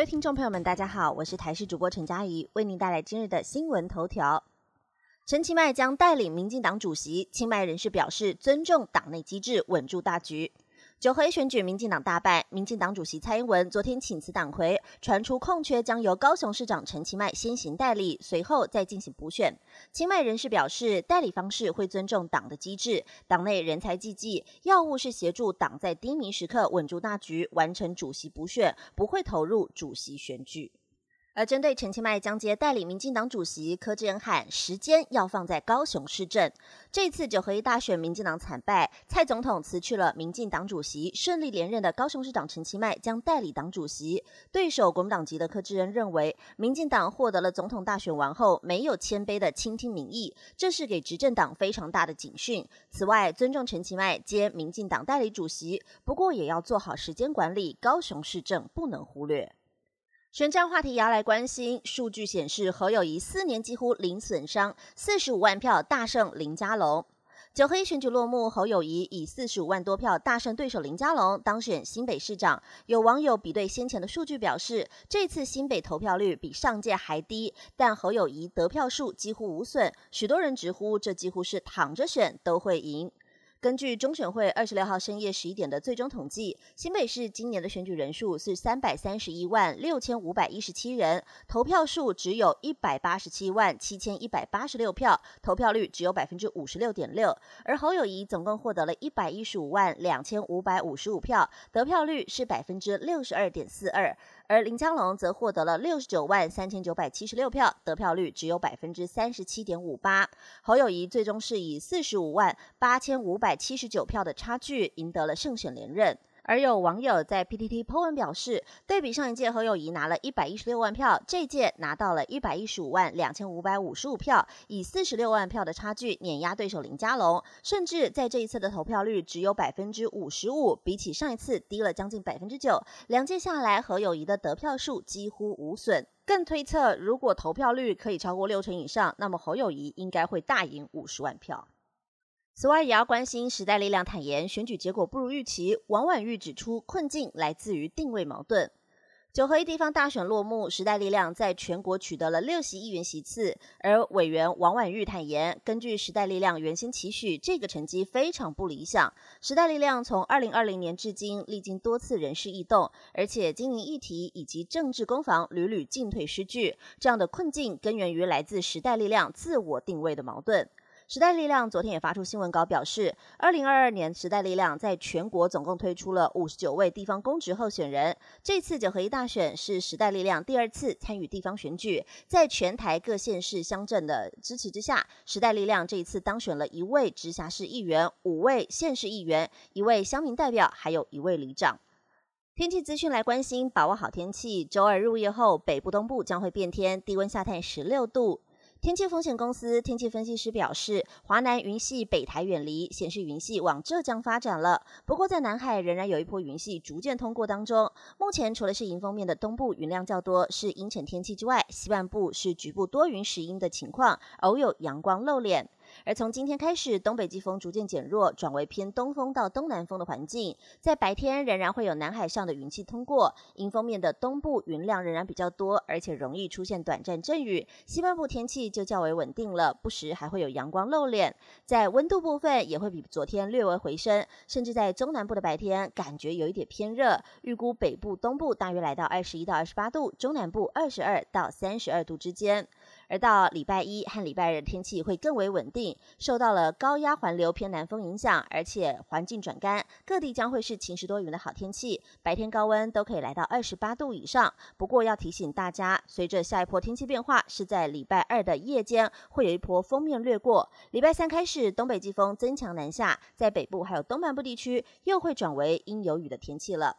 各位听众朋友们，大家好，我是台视主播陈佳怡，为您带来今日的新闻头条。陈其迈将带领民进党主席，清迈人士表示尊重党内机制，稳住大局。九合一选举，民进党大败。民进党主席蔡英文昨天请辞党魁，传出空缺将由高雄市长陈其迈先行代理，随后再进行补选。清迈人士表示，代理方式会尊重党的机制，党内人才济济，要务是协助党在低迷时刻稳住大局，完成主席补选，不会投入主席选举。而针对陈其迈将接代理民进党主席，柯志恩喊时间要放在高雄市政。这次九合一大选，民进党惨败，蔡总统辞去了民进党主席，顺利连任的高雄市长陈其迈将代理党主席。对手国民党籍的柯志恩认为，民进党获得了总统大选完后，没有谦卑的倾听民意，这是给执政党非常大的警讯。此外，尊重陈其迈接民进党代理主席，不过也要做好时间管理，高雄市政不能忽略。选战话题要来关心，数据显示侯友谊四年几乎零损伤，四十五万票大胜林佳龙。九合一选举落幕，侯友谊以四十五万多票大胜对手林佳龙，当选新北市长。有网友比对先前的数据表示，这次新北投票率比上届还低，但侯友谊得票数几乎无损。许多人直呼这几乎是躺着选都会赢。根据中选会二十六号深夜十一点的最终统计，新北市今年的选举人数是三百三十一万六千五百一十七人，投票数只有一百八十七万七千一百八十六票，投票率只有百分之五十六点六。而侯友谊总共获得了一百一十五万两千五百五十五票，得票率是百分之六十二点四二。而林江龙则获得了六十九万三千九百七十六票，得票率只有百分之三十七点五八。侯友谊最终是以四十五万八千五百七十九票的差距赢得了胜选连任。而有网友在 PTT 破文表示，对比上一届侯友谊拿了一百一十六万票，这届拿到了一百一十五万两千五百五十五票，以四十六万票的差距碾压对手林佳龙，甚至在这一次的投票率只有百分之五十五，比起上一次低了将近百分之九。两届下来，侯友谊的得票数几乎无损。更推测，如果投票率可以超过六成以上，那么侯友谊应该会大赢五十万票。此外，也要关心时代力量坦言选举结果不如预期。王婉玉指出，困境来自于定位矛盾。九合一地方大选落幕，时代力量在全国取得了六席议员席次，而委员王婉玉坦言，根据时代力量原先期许，这个成绩非常不理想。时代力量从二零二零年至今，历经多次人事异动，而且经营议题以及政治攻防屡屡进退失据，这样的困境根源于来自时代力量自我定位的矛盾。时代力量昨天也发出新闻稿，表示，二零二二年时代力量在全国总共推出了五十九位地方公职候选人。这次九合一大选是时代力量第二次参与地方选举，在全台各县市乡镇的支持之下，时代力量这一次当选了一位直辖市议员、五位县市议员、一位乡民代表，还有一位里长。天气资讯来关心，把握好天气。周二入夜后，北部、东部将会变天，低温下探十六度。天气风险公司天气分析师表示，华南云系北台远离，显示云系往浙江发展了。不过，在南海仍然有一波云系逐渐通过当中。目前除了是迎风面的东部云量较多，是阴沉天气之外，西半部是局部多云时阴的情况，偶有阳光露脸。而从今天开始，东北季风逐渐减弱，转为偏东风到东南风的环境。在白天仍然会有南海上的云气通过，迎风面的东部云量仍然比较多，而且容易出现短暂阵雨。西半部天气就较为稳定了，不时还会有阳光露脸。在温度部分也会比昨天略微回升，甚至在中南部的白天感觉有一点偏热。预估北部、东部大约来到二十一到二十八度，中南部二十二到三十二度之间。而到礼拜一和礼拜日，天气会更为稳定，受到了高压环流偏南风影响，而且环境转干，各地将会是晴时多云的好天气，白天高温都可以来到二十八度以上。不过要提醒大家，随着下一波天气变化，是在礼拜二的夜间会有一波锋面掠过，礼拜三开始东北季风增强南下，在北部还有东半部地区又会转为阴有雨的天气了。